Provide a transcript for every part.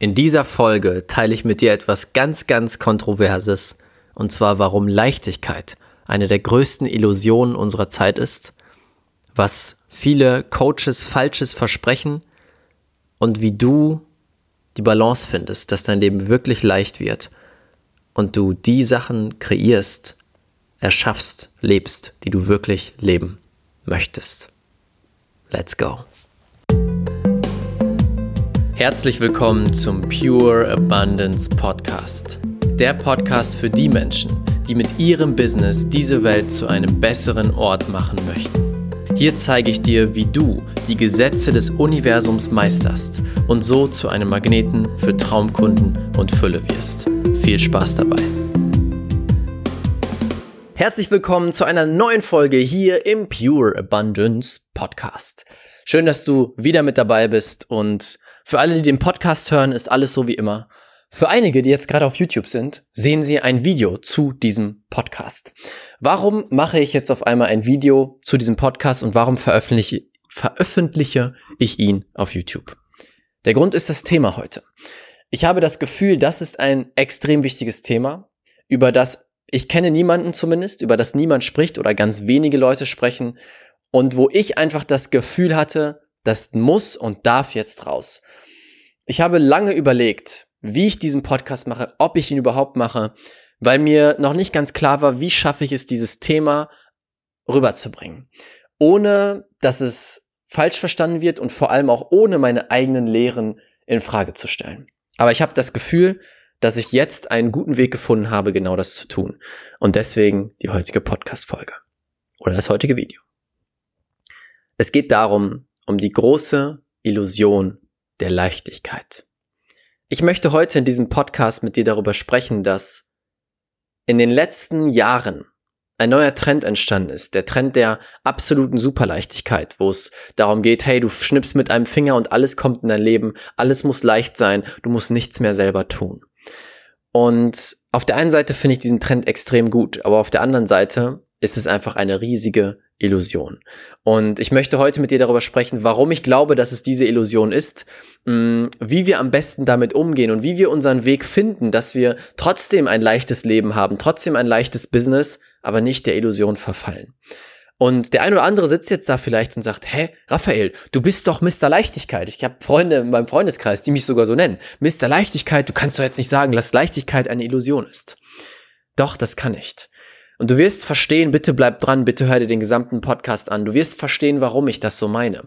In dieser Folge teile ich mit dir etwas ganz, ganz Kontroverses, und zwar warum Leichtigkeit eine der größten Illusionen unserer Zeit ist, was viele Coaches falsches versprechen und wie du die Balance findest, dass dein Leben wirklich leicht wird und du die Sachen kreierst, erschaffst, lebst, die du wirklich leben möchtest. Let's go. Herzlich willkommen zum Pure Abundance Podcast. Der Podcast für die Menschen, die mit ihrem Business diese Welt zu einem besseren Ort machen möchten. Hier zeige ich dir, wie du die Gesetze des Universums meisterst und so zu einem Magneten für Traumkunden und Fülle wirst. Viel Spaß dabei. Herzlich willkommen zu einer neuen Folge hier im Pure Abundance Podcast. Schön, dass du wieder mit dabei bist und für alle, die den Podcast hören, ist alles so wie immer. Für einige, die jetzt gerade auf YouTube sind, sehen sie ein Video zu diesem Podcast. Warum mache ich jetzt auf einmal ein Video zu diesem Podcast und warum veröffentliche, veröffentliche ich ihn auf YouTube? Der Grund ist das Thema heute. Ich habe das Gefühl, das ist ein extrem wichtiges Thema, über das ich kenne niemanden zumindest, über das niemand spricht oder ganz wenige Leute sprechen und wo ich einfach das Gefühl hatte, das muss und darf jetzt raus. Ich habe lange überlegt, wie ich diesen Podcast mache, ob ich ihn überhaupt mache, weil mir noch nicht ganz klar war, wie schaffe ich es, dieses Thema rüberzubringen, ohne dass es falsch verstanden wird und vor allem auch ohne meine eigenen Lehren in Frage zu stellen. Aber ich habe das Gefühl, dass ich jetzt einen guten Weg gefunden habe, genau das zu tun. Und deswegen die heutige Podcast-Folge oder das heutige Video. Es geht darum, um die große Illusion der Leichtigkeit. Ich möchte heute in diesem Podcast mit dir darüber sprechen, dass in den letzten Jahren ein neuer Trend entstanden ist, der Trend der absoluten Superleichtigkeit, wo es darum geht, hey, du schnippst mit einem Finger und alles kommt in dein Leben, alles muss leicht sein, du musst nichts mehr selber tun. Und auf der einen Seite finde ich diesen Trend extrem gut, aber auf der anderen Seite ist es einfach eine riesige Illusion. Und ich möchte heute mit dir darüber sprechen, warum ich glaube, dass es diese Illusion ist, mm, wie wir am besten damit umgehen und wie wir unseren Weg finden, dass wir trotzdem ein leichtes Leben haben, trotzdem ein leichtes Business, aber nicht der Illusion verfallen. Und der ein oder andere sitzt jetzt da vielleicht und sagt, hä, Raphael, du bist doch Mr. Leichtigkeit. Ich habe Freunde in meinem Freundeskreis, die mich sogar so nennen. Mr. Leichtigkeit, du kannst doch jetzt nicht sagen, dass Leichtigkeit eine Illusion ist. Doch, das kann ich. Und du wirst verstehen, bitte bleib dran, bitte hör dir den gesamten Podcast an. Du wirst verstehen, warum ich das so meine.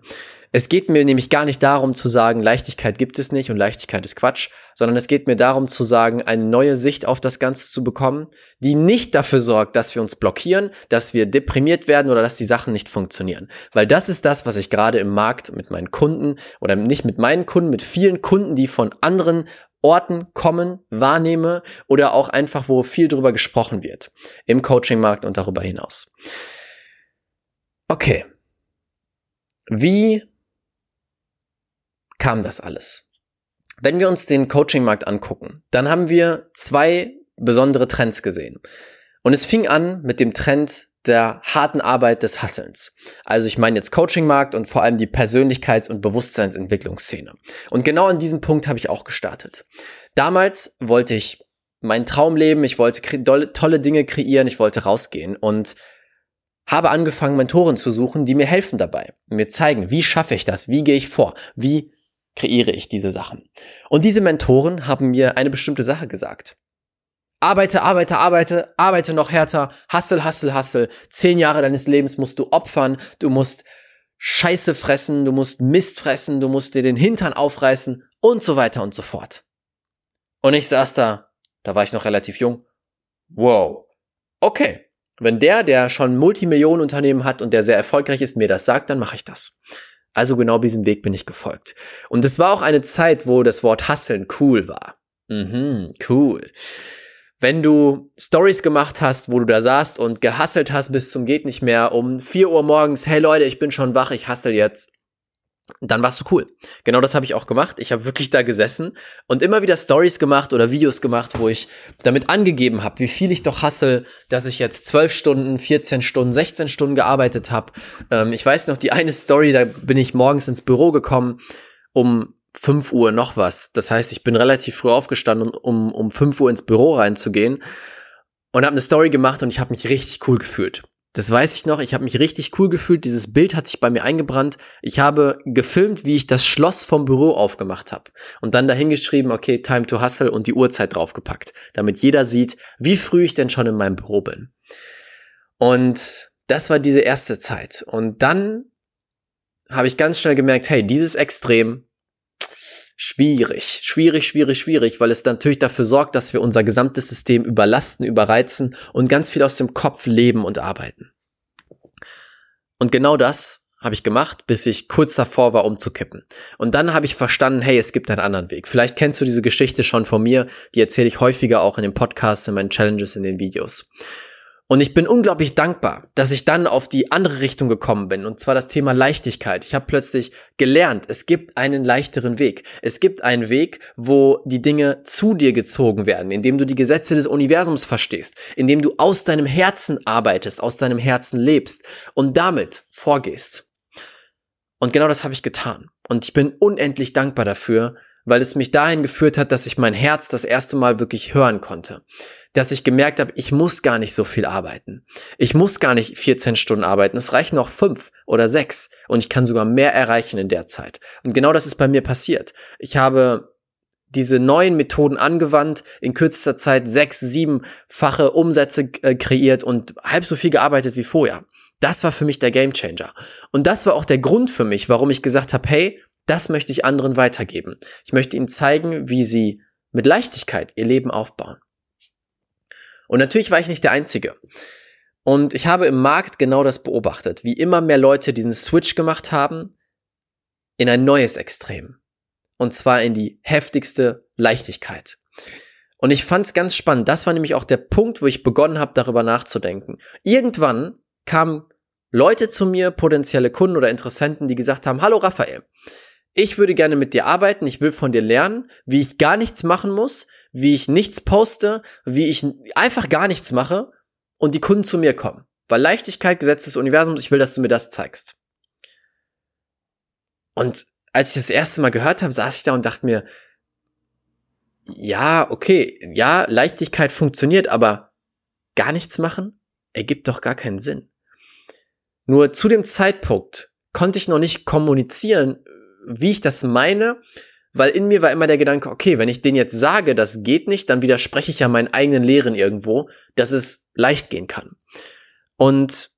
Es geht mir nämlich gar nicht darum zu sagen, Leichtigkeit gibt es nicht und Leichtigkeit ist Quatsch, sondern es geht mir darum zu sagen, eine neue Sicht auf das Ganze zu bekommen, die nicht dafür sorgt, dass wir uns blockieren, dass wir deprimiert werden oder dass die Sachen nicht funktionieren. Weil das ist das, was ich gerade im Markt mit meinen Kunden oder nicht mit meinen Kunden, mit vielen Kunden, die von anderen Orten kommen, wahrnehme oder auch einfach, wo viel drüber gesprochen wird im Coaching-Markt und darüber hinaus. Okay. Wie kam das alles? Wenn wir uns den Coaching-Markt angucken, dann haben wir zwei besondere Trends gesehen. Und es fing an mit dem Trend der harten Arbeit des Hasselns. Also ich meine jetzt Coaching-Markt und vor allem die Persönlichkeits- und Bewusstseinsentwicklungsszene. Und genau an diesem Punkt habe ich auch gestartet. Damals wollte ich meinen Traum leben, ich wollte tolle Dinge kreieren, ich wollte rausgehen und habe angefangen, Mentoren zu suchen, die mir helfen dabei, mir zeigen, wie schaffe ich das, wie gehe ich vor, wie kreiere ich diese Sachen. Und diese Mentoren haben mir eine bestimmte Sache gesagt. Arbeite, arbeite, arbeite, arbeite noch härter, hustle, hustle, hustle. Zehn Jahre deines Lebens musst du opfern, du musst Scheiße fressen, du musst Mist fressen, du musst dir den Hintern aufreißen und so weiter und so fort. Und ich saß da, da war ich noch relativ jung. Wow. Okay. Wenn der, der schon Multimillionenunternehmen hat und der sehr erfolgreich ist, mir das sagt, dann mache ich das. Also genau diesem Weg bin ich gefolgt. Und es war auch eine Zeit, wo das Wort Hasseln cool war. Mhm, cool wenn du Stories gemacht hast, wo du da saßt und gehasselt hast bis zum geht nicht mehr um 4 Uhr morgens, hey Leute, ich bin schon wach, ich hassel jetzt. Dann warst du cool. Genau das habe ich auch gemacht. Ich habe wirklich da gesessen und immer wieder Stories gemacht oder Videos gemacht, wo ich damit angegeben habe, wie viel ich doch hassel, dass ich jetzt 12 Stunden, 14 Stunden, 16 Stunden gearbeitet habe. Ähm, ich weiß noch, die eine Story, da bin ich morgens ins Büro gekommen um 5 Uhr noch was. Das heißt, ich bin relativ früh aufgestanden, um um 5 Uhr ins Büro reinzugehen und habe eine Story gemacht und ich habe mich richtig cool gefühlt. Das weiß ich noch, ich habe mich richtig cool gefühlt, dieses Bild hat sich bei mir eingebrannt. Ich habe gefilmt, wie ich das Schloss vom Büro aufgemacht habe und dann dahingeschrieben, okay, time to hustle und die Uhrzeit draufgepackt, damit jeder sieht, wie früh ich denn schon in meinem Büro bin. Und das war diese erste Zeit und dann habe ich ganz schnell gemerkt, hey, dieses Extrem schwierig, schwierig, schwierig, schwierig, weil es natürlich dafür sorgt, dass wir unser gesamtes System überlasten, überreizen und ganz viel aus dem Kopf leben und arbeiten. Und genau das habe ich gemacht, bis ich kurz davor war, umzukippen. Und dann habe ich verstanden, hey, es gibt einen anderen Weg. Vielleicht kennst du diese Geschichte schon von mir, die erzähle ich häufiger auch in den Podcasts, in meinen Challenges, in den Videos. Und ich bin unglaublich dankbar, dass ich dann auf die andere Richtung gekommen bin, und zwar das Thema Leichtigkeit. Ich habe plötzlich gelernt, es gibt einen leichteren Weg. Es gibt einen Weg, wo die Dinge zu dir gezogen werden, indem du die Gesetze des Universums verstehst, indem du aus deinem Herzen arbeitest, aus deinem Herzen lebst und damit vorgehst. Und genau das habe ich getan. Und ich bin unendlich dankbar dafür, weil es mich dahin geführt hat, dass ich mein Herz das erste Mal wirklich hören konnte. Dass ich gemerkt habe, ich muss gar nicht so viel arbeiten. Ich muss gar nicht 14 Stunden arbeiten. Es reichen noch fünf oder sechs und ich kann sogar mehr erreichen in der Zeit. Und genau das ist bei mir passiert. Ich habe diese neuen Methoden angewandt, in kürzester Zeit sechs, siebenfache Umsätze äh, kreiert und halb so viel gearbeitet wie vorher. Das war für mich der Gamechanger. Und das war auch der Grund für mich, warum ich gesagt habe, hey, das möchte ich anderen weitergeben. Ich möchte ihnen zeigen, wie sie mit Leichtigkeit ihr Leben aufbauen. Und natürlich war ich nicht der Einzige. Und ich habe im Markt genau das beobachtet, wie immer mehr Leute diesen Switch gemacht haben in ein neues Extrem. Und zwar in die heftigste Leichtigkeit. Und ich fand es ganz spannend. Das war nämlich auch der Punkt, wo ich begonnen habe, darüber nachzudenken. Irgendwann kamen Leute zu mir, potenzielle Kunden oder Interessenten, die gesagt haben, hallo Raphael, ich würde gerne mit dir arbeiten, ich will von dir lernen, wie ich gar nichts machen muss, wie ich nichts poste, wie ich einfach gar nichts mache und die Kunden zu mir kommen. Weil Leichtigkeit, Gesetz des Universums, ich will, dass du mir das zeigst. Und als ich das erste Mal gehört habe, saß ich da und dachte mir, ja, okay, ja, Leichtigkeit funktioniert, aber gar nichts machen ergibt doch gar keinen Sinn. Nur zu dem Zeitpunkt konnte ich noch nicht kommunizieren, wie ich das meine, weil in mir war immer der Gedanke, okay, wenn ich den jetzt sage, das geht nicht, dann widerspreche ich ja meinen eigenen Lehren irgendwo, dass es leicht gehen kann. Und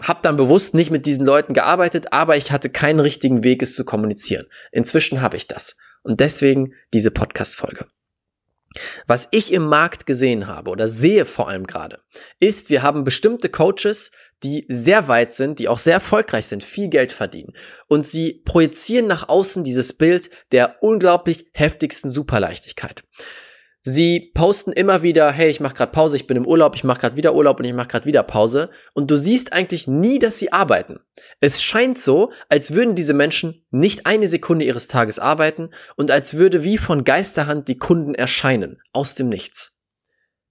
habe dann bewusst nicht mit diesen Leuten gearbeitet, aber ich hatte keinen richtigen Weg, es zu kommunizieren. Inzwischen habe ich das. Und deswegen diese Podcast-Folge. Was ich im Markt gesehen habe oder sehe vor allem gerade, ist, wir haben bestimmte Coaches, die sehr weit sind, die auch sehr erfolgreich sind, viel Geld verdienen. Und sie projizieren nach außen dieses Bild der unglaublich heftigsten Superleichtigkeit. Sie posten immer wieder, hey, ich mache gerade Pause, ich bin im Urlaub, ich mache gerade wieder Urlaub und ich mache gerade wieder Pause. Und du siehst eigentlich nie, dass sie arbeiten. Es scheint so, als würden diese Menschen nicht eine Sekunde ihres Tages arbeiten und als würde wie von Geisterhand die Kunden erscheinen, aus dem Nichts.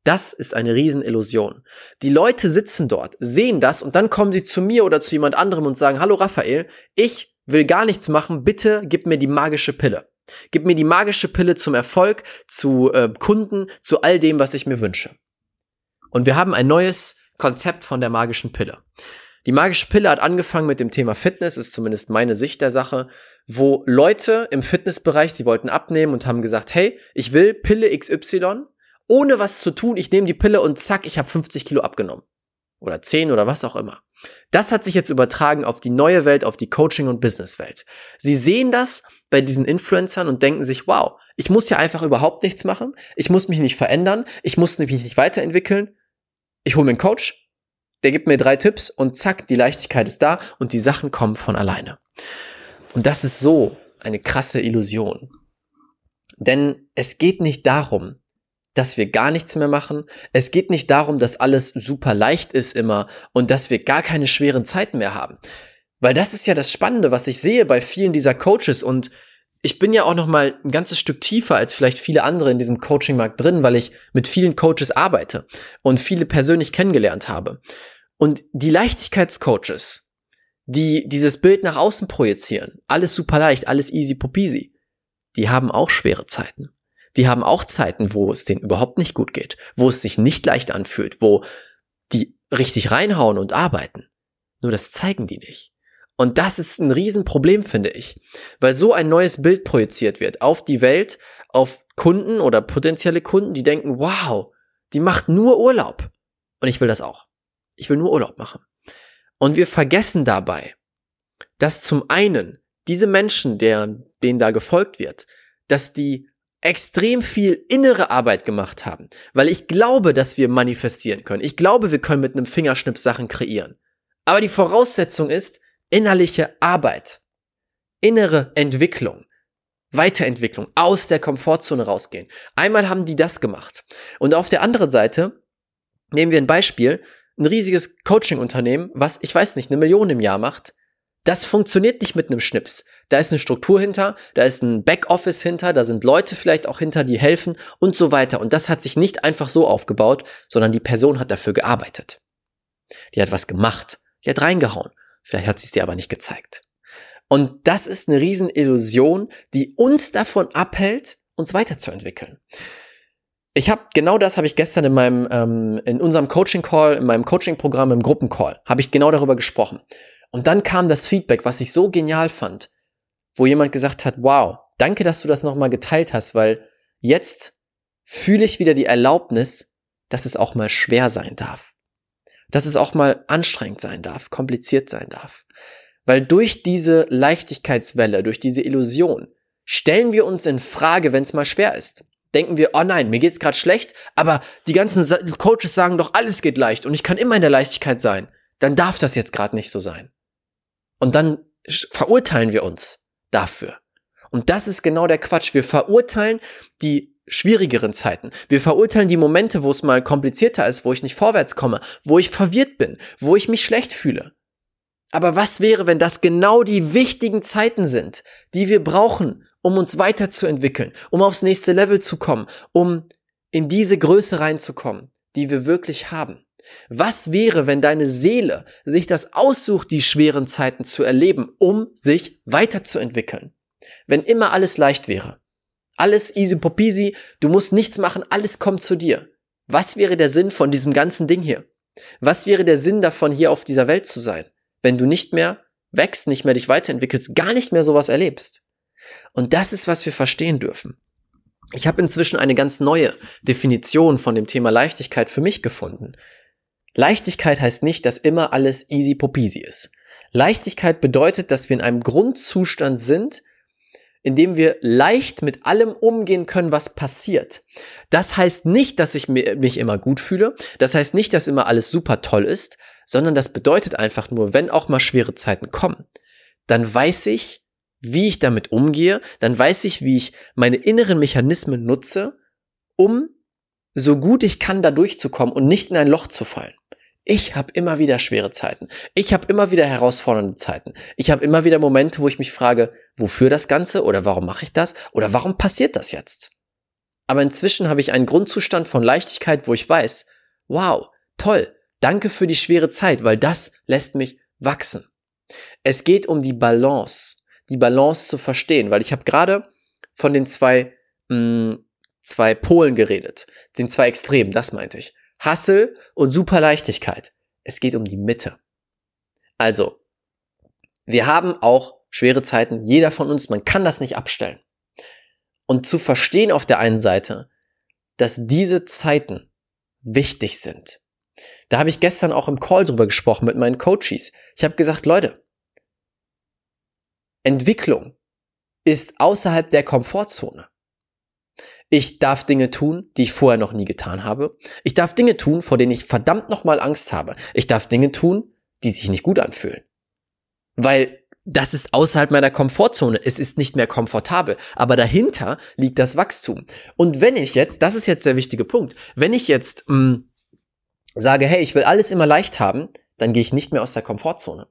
Das ist eine Riesenillusion. Die Leute sitzen dort, sehen das und dann kommen sie zu mir oder zu jemand anderem und sagen, hallo Raphael, ich will gar nichts machen, bitte gib mir die magische Pille. Gib mir die magische Pille zum Erfolg, zu äh, Kunden, zu all dem, was ich mir wünsche. Und wir haben ein neues Konzept von der magischen Pille. Die magische Pille hat angefangen mit dem Thema Fitness, ist zumindest meine Sicht der Sache, wo Leute im Fitnessbereich, sie wollten abnehmen und haben gesagt, hey, ich will Pille XY, ohne was zu tun, ich nehme die Pille und zack, ich habe 50 Kilo abgenommen. Oder 10 oder was auch immer. Das hat sich jetzt übertragen auf die neue Welt, auf die Coaching- und Businesswelt. Sie sehen das bei diesen Influencern und denken sich, wow, ich muss ja einfach überhaupt nichts machen, ich muss mich nicht verändern, ich muss mich nicht weiterentwickeln. Ich hole mir einen Coach, der gibt mir drei Tipps und zack, die Leichtigkeit ist da und die Sachen kommen von alleine. Und das ist so eine krasse Illusion. Denn es geht nicht darum, dass wir gar nichts mehr machen. Es geht nicht darum, dass alles super leicht ist immer und dass wir gar keine schweren Zeiten mehr haben. Weil das ist ja das Spannende, was ich sehe bei vielen dieser Coaches und ich bin ja auch noch mal ein ganzes Stück tiefer als vielleicht viele andere in diesem Coaching-Markt drin, weil ich mit vielen Coaches arbeite und viele persönlich kennengelernt habe. Und die Leichtigkeitscoaches, die dieses Bild nach außen projizieren, alles super leicht, alles easy popisi, die haben auch schwere Zeiten. Die haben auch Zeiten, wo es denen überhaupt nicht gut geht, wo es sich nicht leicht anfühlt, wo die richtig reinhauen und arbeiten. Nur das zeigen die nicht. Und das ist ein Riesenproblem, finde ich, weil so ein neues Bild projiziert wird auf die Welt, auf Kunden oder potenzielle Kunden, die denken, wow, die macht nur Urlaub. Und ich will das auch. Ich will nur Urlaub machen. Und wir vergessen dabei, dass zum einen diese Menschen, der, denen da gefolgt wird, dass die extrem viel innere Arbeit gemacht haben, weil ich glaube, dass wir manifestieren können. Ich glaube, wir können mit einem Fingerschnipp Sachen kreieren. Aber die Voraussetzung ist innerliche Arbeit, innere Entwicklung, Weiterentwicklung, aus der Komfortzone rausgehen. Einmal haben die das gemacht. Und auf der anderen Seite nehmen wir ein Beispiel, ein riesiges Coaching-Unternehmen, was, ich weiß nicht, eine Million im Jahr macht, das funktioniert nicht mit einem Schnips. Da ist eine Struktur hinter, da ist ein Backoffice hinter, da sind Leute vielleicht auch hinter, die helfen und so weiter. Und das hat sich nicht einfach so aufgebaut, sondern die Person hat dafür gearbeitet. Die hat was gemacht. Die hat reingehauen. Vielleicht hat sie es dir aber nicht gezeigt. Und das ist eine Riesenillusion, die uns davon abhält, uns weiterzuentwickeln. Ich habe genau das habe ich gestern in meinem ähm, in unserem Coaching Call, in meinem Coaching Programm im Gruppencall habe ich genau darüber gesprochen. Und dann kam das Feedback, was ich so genial fand, wo jemand gesagt hat: "Wow, danke, dass du das nochmal geteilt hast, weil jetzt fühle ich wieder die Erlaubnis, dass es auch mal schwer sein darf. Dass es auch mal anstrengend sein darf, kompliziert sein darf. Weil durch diese Leichtigkeitswelle, durch diese Illusion stellen wir uns in Frage, wenn es mal schwer ist denken wir, oh nein, mir geht's gerade schlecht, aber die ganzen Coaches sagen doch, alles geht leicht und ich kann immer in der Leichtigkeit sein. Dann darf das jetzt gerade nicht so sein. Und dann verurteilen wir uns dafür. Und das ist genau der Quatsch. Wir verurteilen die schwierigeren Zeiten. Wir verurteilen die Momente, wo es mal komplizierter ist, wo ich nicht vorwärts komme, wo ich verwirrt bin, wo ich mich schlecht fühle. Aber was wäre, wenn das genau die wichtigen Zeiten sind, die wir brauchen, um uns weiterzuentwickeln, um aufs nächste Level zu kommen, um in diese Größe reinzukommen, die wir wirklich haben. Was wäre, wenn deine Seele sich das aussucht, die schweren Zeiten zu erleben, um sich weiterzuentwickeln? Wenn immer alles leicht wäre. Alles easy popisi, du musst nichts machen, alles kommt zu dir. Was wäre der Sinn von diesem ganzen Ding hier? Was wäre der Sinn davon, hier auf dieser Welt zu sein, wenn du nicht mehr wächst, nicht mehr dich weiterentwickelst, gar nicht mehr sowas erlebst? Und das ist, was wir verstehen dürfen. Ich habe inzwischen eine ganz neue Definition von dem Thema Leichtigkeit für mich gefunden. Leichtigkeit heißt nicht, dass immer alles easy popisi ist. Leichtigkeit bedeutet, dass wir in einem Grundzustand sind, in dem wir leicht mit allem umgehen können, was passiert. Das heißt nicht, dass ich mich immer gut fühle. Das heißt nicht, dass immer alles super toll ist, sondern das bedeutet einfach nur, wenn auch mal schwere Zeiten kommen, dann weiß ich, wie ich damit umgehe, dann weiß ich, wie ich meine inneren Mechanismen nutze, um so gut ich kann da durchzukommen und nicht in ein Loch zu fallen. Ich habe immer wieder schwere Zeiten. Ich habe immer wieder herausfordernde Zeiten. Ich habe immer wieder Momente, wo ich mich frage, wofür das Ganze oder warum mache ich das oder warum passiert das jetzt? Aber inzwischen habe ich einen Grundzustand von Leichtigkeit, wo ich weiß, wow, toll, danke für die schwere Zeit, weil das lässt mich wachsen. Es geht um die Balance die Balance zu verstehen, weil ich habe gerade von den zwei, mh, mm, zwei Polen geredet, den zwei Extremen, das meinte ich. Hassel und Superleichtigkeit. Es geht um die Mitte. Also, wir haben auch schwere Zeiten, jeder von uns, man kann das nicht abstellen. Und zu verstehen auf der einen Seite, dass diese Zeiten wichtig sind. Da habe ich gestern auch im Call drüber gesprochen mit meinen Coaches. Ich habe gesagt, Leute, Entwicklung ist außerhalb der Komfortzone. Ich darf Dinge tun, die ich vorher noch nie getan habe. Ich darf Dinge tun, vor denen ich verdammt nochmal Angst habe. Ich darf Dinge tun, die sich nicht gut anfühlen. Weil das ist außerhalb meiner Komfortzone. Es ist nicht mehr komfortabel. Aber dahinter liegt das Wachstum. Und wenn ich jetzt, das ist jetzt der wichtige Punkt, wenn ich jetzt mh, mm, sage, hey, ich will alles immer leicht haben, dann gehe ich nicht mehr aus der Komfortzone.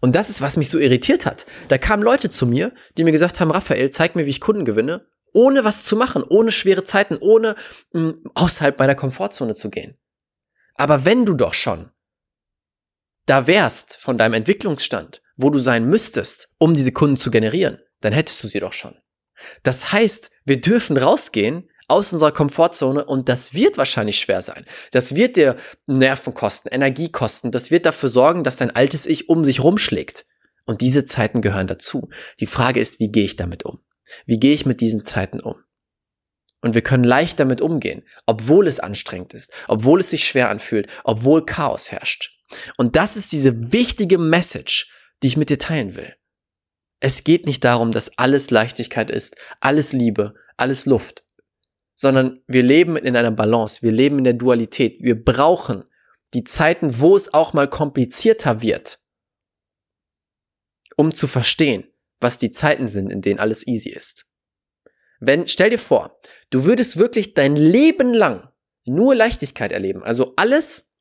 Und das ist, was mich so irritiert hat. Da kamen Leute zu mir, die mir gesagt haben, Raphael, zeig mir, wie ich Kunden gewinne, ohne was zu machen, ohne schwere Zeiten, ohne mh, hm, außerhalb meiner Komfortzone zu gehen. Aber wenn du doch schon da wärst von deinem Entwicklungsstand, wo du sein müsstest, um diese Kunden zu generieren, dann hättest du sie doch schon. Das heißt, wir dürfen rausgehen aus unserer Komfortzone und das wird wahrscheinlich schwer sein. Das wird dir Nerven kosten, Energie kosten. Das wird dafür sorgen, dass dein altes Ich um sich rumschlägt. Und diese Zeiten gehören dazu. Die Frage ist, wie gehe ich damit um? Wie gehe ich mit diesen Zeiten um? Und wir können leicht damit umgehen, obwohl es anstrengend ist, obwohl es sich schwer anfühlt, obwohl Chaos herrscht. Und das ist diese wichtige Message, die ich mit dir teilen will. Es geht nicht darum, dass alles Leichtigkeit ist, alles Liebe, alles Luft, sondern wir leben in einer Balance, wir leben in der Dualität. Wir brauchen die Zeiten, wo es auch mal komplizierter wird, um zu verstehen, was die Zeiten sind, in denen alles easy ist. Wenn, stell dir vor, du würdest wirklich dein Leben lang nur Leichtigkeit erleben, also alles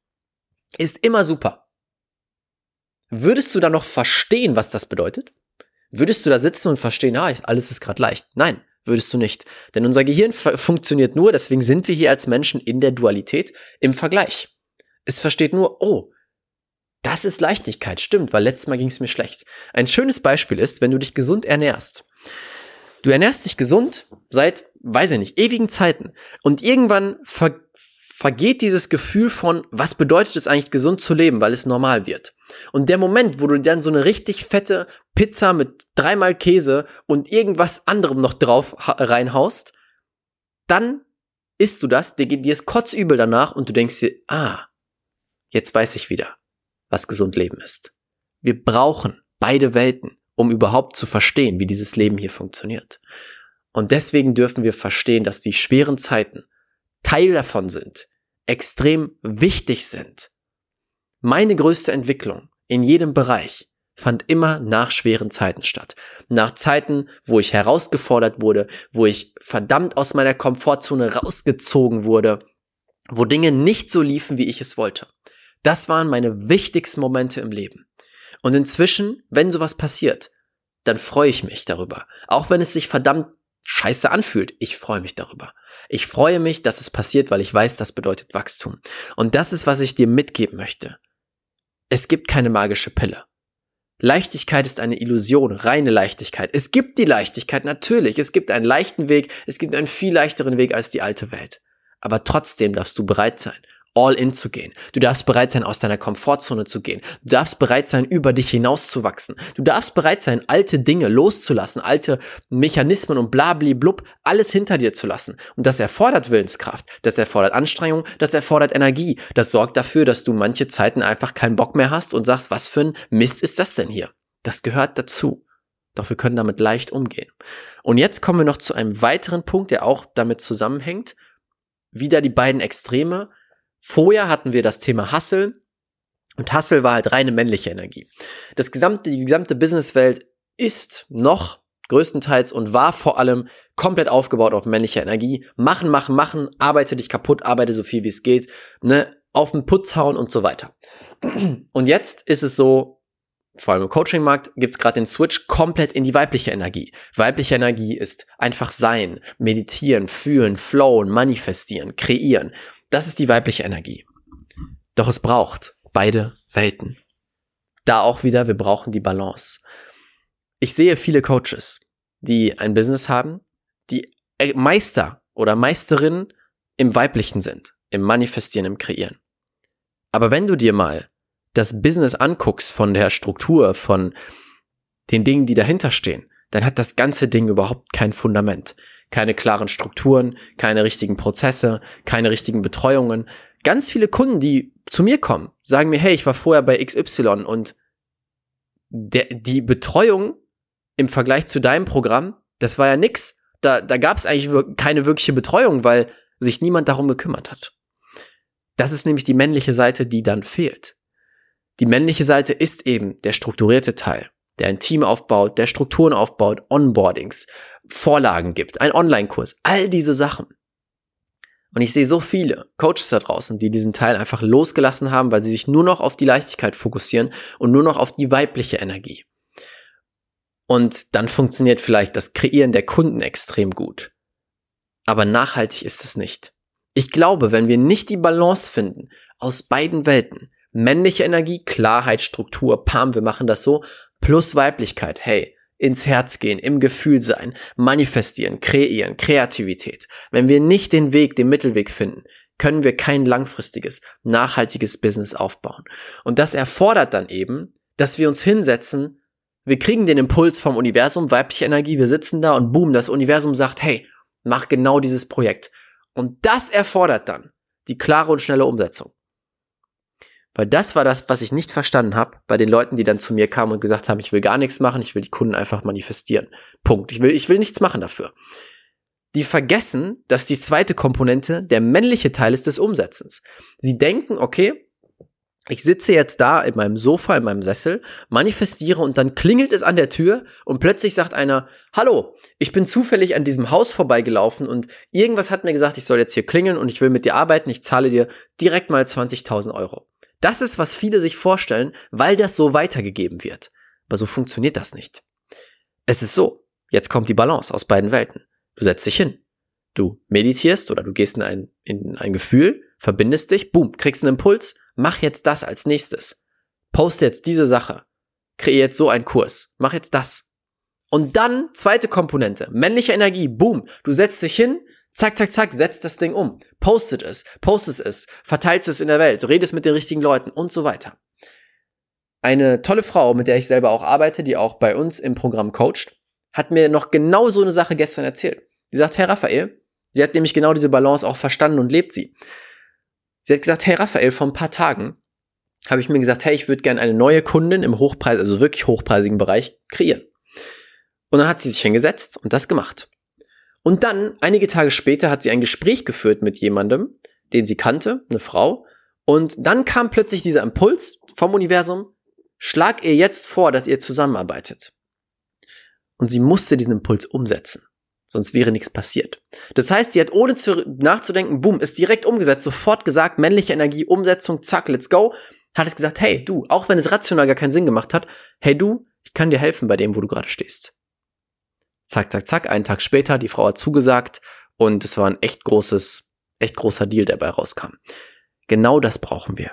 ist immer super. Würdest du dann noch verstehen, was das bedeutet? Würdest du da sitzen und verstehen, ah, alles ist gerade leicht? Nein, würdest du nicht. Denn unser Gehirn funktioniert nur, deswegen sind wir hier als Menschen in der Dualität im Vergleich. Es versteht nur, oh, das ist Leichtigkeit, stimmt, weil letztes Mal ging es mir schlecht. Ein schönes Beispiel ist, wenn du dich gesund ernährst. Du ernährst dich gesund seit, weiß ich nicht, ewigen Zeiten. Und irgendwann ver vergeht dieses Gefühl von, was bedeutet es eigentlich gesund zu leben, weil es normal wird. Und der Moment, wo du dann so eine richtig fette Pizza mit dreimal Käse und irgendwas anderem noch drauf reinhaust, dann isst du das, dir, dir ist kotzübel danach und du denkst dir, ah, jetzt weiß ich wieder, was gesund Leben ist. Wir brauchen beide Welten um überhaupt zu verstehen, wie dieses Leben hier funktioniert. Und deswegen dürfen wir verstehen, dass die schweren Zeiten Teil davon sind, extrem wichtig sind. Meine größte Entwicklung in jedem Bereich fand immer nach schweren Zeiten statt. Nach Zeiten, wo ich herausgefordert wurde, wo ich verdammt aus meiner Komfortzone rausgezogen wurde, wo Dinge nicht so liefen, wie ich es wollte. Das waren meine wichtigsten Momente im Leben. Und inzwischen, wenn sowas passiert, dann freue ich mich darüber. Auch wenn es sich verdammt scheiße anfühlt, ich freue mich darüber. Ich freue mich, dass es passiert, weil ich weiß, das bedeutet Wachstum. Und das ist, was ich dir mitgeben möchte. Es gibt keine magische Pille. Leichtigkeit ist eine Illusion, reine Leichtigkeit. Es gibt die Leichtigkeit, natürlich. Es gibt einen leichten Weg, es gibt einen viel leichteren Weg als die alte Welt. Aber trotzdem darfst du bereit sein all in zu gehen. Du darfst bereit sein, aus deiner Komfortzone zu gehen. Du darfst bereit sein, über dich hinauszuwachsen. Du darfst bereit sein, alte Dinge loszulassen, alte Mechanismen und blabli blub, alles hinter dir zu lassen. Und das erfordert Willenskraft, das erfordert Anstrengung, das erfordert Energie. Das sorgt dafür, dass du manche Zeiten einfach keinen Bock mehr hast und sagst, was für ein Mist ist das denn hier? Das gehört dazu. Doch wir können damit leicht umgehen. Und jetzt kommen wir noch zu einem weiteren Punkt, der auch damit zusammenhängt. Wieder die beiden Extreme Vorher hatten wir das Thema Hustle und Hustle war halt reine männliche Energie. Das gesamte, die gesamte Businesswelt ist noch größtenteils und war vor allem komplett aufgebaut auf männliche Energie. Machen, machen, machen, arbeite dich kaputt, arbeite so viel wie es geht, ne, auf den Putz hauen und so weiter. Und jetzt ist es so, vor allem im Coaching-Markt gibt es gerade den Switch komplett in die weibliche Energie. Weibliche Energie ist einfach sein, meditieren, fühlen, flowen, manifestieren, kreieren. Das ist die weibliche Energie. Doch es braucht beide Welten. Da auch wieder, wir brauchen die Balance. Ich sehe viele Coaches, die ein Business haben, die Meister oder Meisterin im Weiblichen sind, im Manifestieren, im Kreieren. Aber wenn du dir mal das Business anguckst von der Struktur, von den Dingen, die dahinter stehen, dann hat das ganze Ding überhaupt kein Fundament keine klaren Strukturen, keine richtigen Prozesse, keine richtigen Betreuungen. Ganz viele Kunden, die zu mir kommen, sagen mir, hey, ich war vorher bei XY und der, die Betreuung im Vergleich zu deinem Programm, das war ja nix. Da, da gab es eigentlich keine wirkliche Betreuung, weil sich niemand darum gekümmert hat. Das ist nämlich die männliche Seite, die dann fehlt. Die männliche Seite ist eben der strukturierte Teil der ein Team aufbaut, der Strukturen aufbaut, Onboardings, Vorlagen gibt, ein Online-Kurs, all diese Sachen. Und ich sehe so viele Coaches da draußen, die diesen Teil einfach losgelassen haben, weil sie sich nur noch auf die Leichtigkeit fokussieren und nur noch auf die weibliche Energie. Und dann funktioniert vielleicht das Kreieren der Kunden extrem gut. Aber nachhaltig ist es nicht. Ich glaube, wenn wir nicht die Balance finden aus beiden Welten, männliche Energie, Klarheit, Struktur, Pam, wir machen das so, plus Weiblichkeit, hey, ins Herz gehen, im Gefühl sein, manifestieren, kreieren, Kreativität, wenn wir nicht den Weg, den Mittelweg finden, können wir kein langfristiges, nachhaltiges Business aufbauen. Und das erfordert dann eben, dass wir uns hinsetzen, wir kriegen den Impuls vom Universum, weibliche Energie, wir sitzen da und boom, das Universum sagt, hey, mach genau dieses Projekt. Und das erfordert dann die klare und schnelle Umsetzung. Weil das war das, was ich nicht verstanden habe bei den Leuten, die dann zu mir kamen und gesagt haben, ich will gar nichts machen, ich will die Kunden einfach manifestieren. Punkt. Ich will, ich will nichts machen dafür. Die vergessen, dass die zweite Komponente der männliche Teil ist des Umsetzens. Sie denken, okay, ich sitze jetzt da in meinem Sofa, in meinem Sessel, manifestiere und dann klingelt es an der Tür und plötzlich sagt einer, hallo, ich bin zufällig an diesem Haus vorbeigelaufen und irgendwas hat mir gesagt, ich soll jetzt hier klingeln und ich will mit dir arbeiten, ich zahle dir direkt mal 20.000 Euro. Das ist, was viele sich vorstellen, weil das so weitergegeben wird. Aber so funktioniert das nicht. Es ist so, jetzt kommt die Balance aus beiden Welten. Du setzt dich hin, du meditierst oder du gehst in ein, in ein Gefühl, verbindest dich, boom, kriegst einen Impuls, mach jetzt das als nächstes. Poste jetzt diese Sache. Kreier jetzt so einen Kurs. Mach jetzt das. Und dann, zweite Komponente, männliche Energie, boom, du setzt dich hin, zack, zack, zack, setzt das Ding um, postet es, postet es, verteilt es in der Welt, redest mit den richtigen Leuten und so weiter. Eine tolle Frau, mit der ich selber auch arbeite, die auch bei uns im Programm coacht, hat mir noch genau so eine Sache gestern erzählt. Sie sagt, Herr Raphael, sie hat nämlich genau diese Balance auch verstanden und lebt sie. Sie hat gesagt, hey Raphael, vor ein paar Tagen habe ich mir gesagt, hey, ich würde gerne eine neue Kundin im Hochpreis, also wirklich hochpreisigen Bereich kreieren. Und dann hat sie sich hingesetzt und das gemacht. Und dann, einige Tage später, hat sie ein Gespräch geführt mit jemandem, den sie kannte, eine Frau. Und dann kam plötzlich dieser Impuls vom Universum, schlag ihr jetzt vor, dass ihr zusammenarbeitet. Und sie musste diesen Impuls umsetzen. Sonst wäre nichts passiert. Das heißt, sie hat ohne nachzudenken, boom, ist direkt umgesetzt, sofort gesagt, männliche Energie, Umsetzung, zack, let's go. Hat es gesagt, hey, du, auch wenn es rational gar keinen Sinn gemacht hat, hey, du, ich kann dir helfen bei dem, wo du gerade stehst. Zack, zack, zack, einen Tag später, die Frau hat zugesagt und es war ein echt großes, echt großer Deal, der dabei rauskam. Genau das brauchen wir.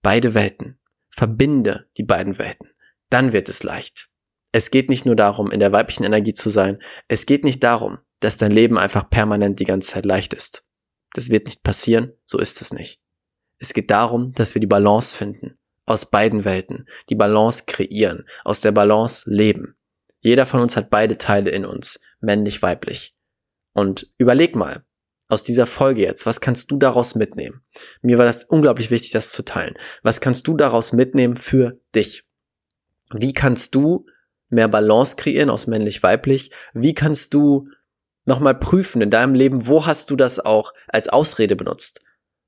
Beide Welten. Verbinde die beiden Welten. Dann wird es leicht. Es geht nicht nur darum, in der weiblichen Energie zu sein. Es geht nicht darum, dass dein Leben einfach permanent die ganze Zeit leicht ist. Das wird nicht passieren, so ist es nicht. Es geht darum, dass wir die Balance finden. Aus beiden Welten. Die Balance kreieren. Aus der Balance leben. Jeder von uns hat beide Teile in uns. Männlich, weiblich. Und überleg mal, aus dieser Folge jetzt, was kannst du daraus mitnehmen? Mir war das unglaublich wichtig, das zu teilen. Was kannst du daraus mitnehmen für dich? Wie kannst du mehr Balance kreieren aus männlich-weiblich? Wie kannst du nochmal prüfen in deinem Leben, wo hast du das auch als Ausrede benutzt?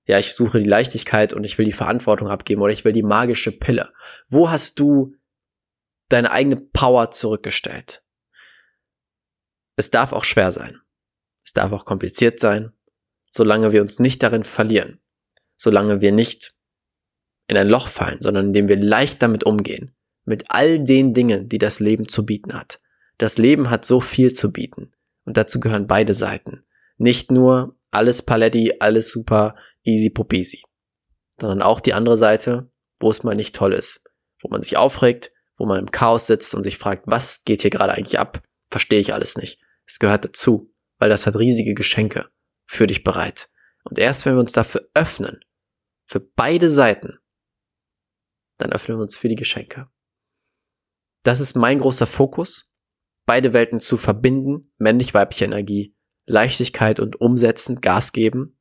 Ja, ich suche die Leichtigkeit und ich will die Verantwortung abgeben oder ich will die magische Pille. Wo hast du deine eigene Power zurückgestellt? Es darf auch schwer sein. Es darf auch kompliziert sein, solange wir uns nicht darin verlieren, solange wir nicht in ein Loch fallen, sondern indem wir leicht damit umgehen, mit all den Dingen, die das Leben zu bieten hat. Das Leben hat so viel zu bieten. Und dazu gehören beide Seiten. Nicht nur alles Paletti, alles super, easy popesi. Sondern auch die andere Seite, wo es mal nicht toll ist. Wo man sich aufregt, wo man im Chaos sitzt und sich fragt, was geht hier gerade eigentlich ab? Verstehe ich alles nicht. Es gehört dazu, weil das hat riesige Geschenke für dich bereit. Und erst wenn wir uns dafür öffnen, für beide Seiten, dann öffnen wir uns für die Geschenke. Das ist mein großer Fokus, beide Welten zu verbinden, männlich-weibliche Energie, Leichtigkeit und Umsetzen, Gas geben.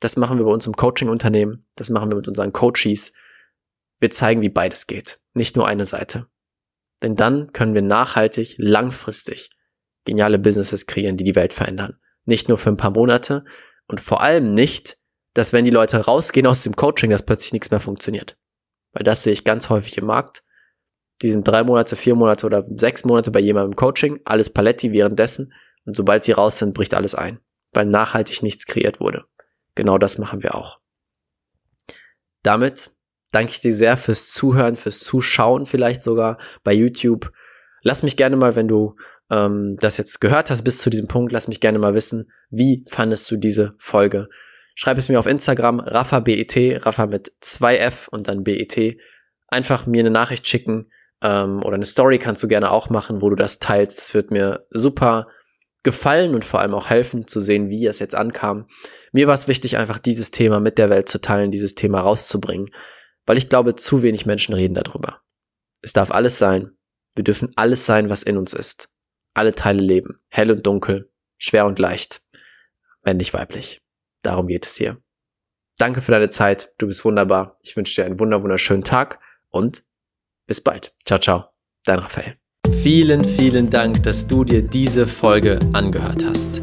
Das machen wir bei uns im Coaching-Unternehmen, das machen wir mit unseren Coaches. Wir zeigen, wie beides geht, nicht nur eine Seite. Denn dann können wir nachhaltig, langfristig geniale Businesses kreieren, die die Welt verändern. Nicht nur für ein paar Monate und vor allem nicht, dass wenn die Leute rausgehen aus dem Coaching, dass plötzlich nichts mehr funktioniert. Weil das sehe ich ganz häufig im Markt die sind drei Monate, vier Monate oder sechs Monate bei jemandem im Coaching, alles Paletti währenddessen und sobald sie raus sind, bricht alles ein, weil nachhaltig nichts kreiert wurde. Genau das machen wir auch. Damit danke ich dir sehr fürs Zuhören, fürs Zuschauen vielleicht sogar bei YouTube. Lass mich gerne mal, wenn du ähm, das jetzt gehört hast bis zu diesem Punkt, lass mich gerne mal wissen, wie fandest du diese Folge? Schreib es mir auf Instagram, RaffaBET, Rafa mit 2F und dann BET. Einfach mir eine Nachricht schicken ähm, oder eine Story kannst du gerne auch machen, wo du das teilst. Das wird mir super gefallen und vor allem auch helfen zu sehen, wie es jetzt ankam. Mir war es wichtig, einfach dieses Thema mit der Welt zu teilen, dieses Thema rauszubringen, weil ich glaube, zu wenig Menschen reden darüber. Es darf alles sein. Wir dürfen alles sein, was in uns ist. Alle Teile leben. Hell und dunkel, schwer und leicht, männlich, weiblich. Darum geht es hier. Danke für deine Zeit. Du bist wunderbar. Ich wünsche dir einen wunderschönen Tag und bis bald. Ciao, ciao. Dein Raphael. Vielen, vielen Dank, dass du dir diese Folge angehört hast.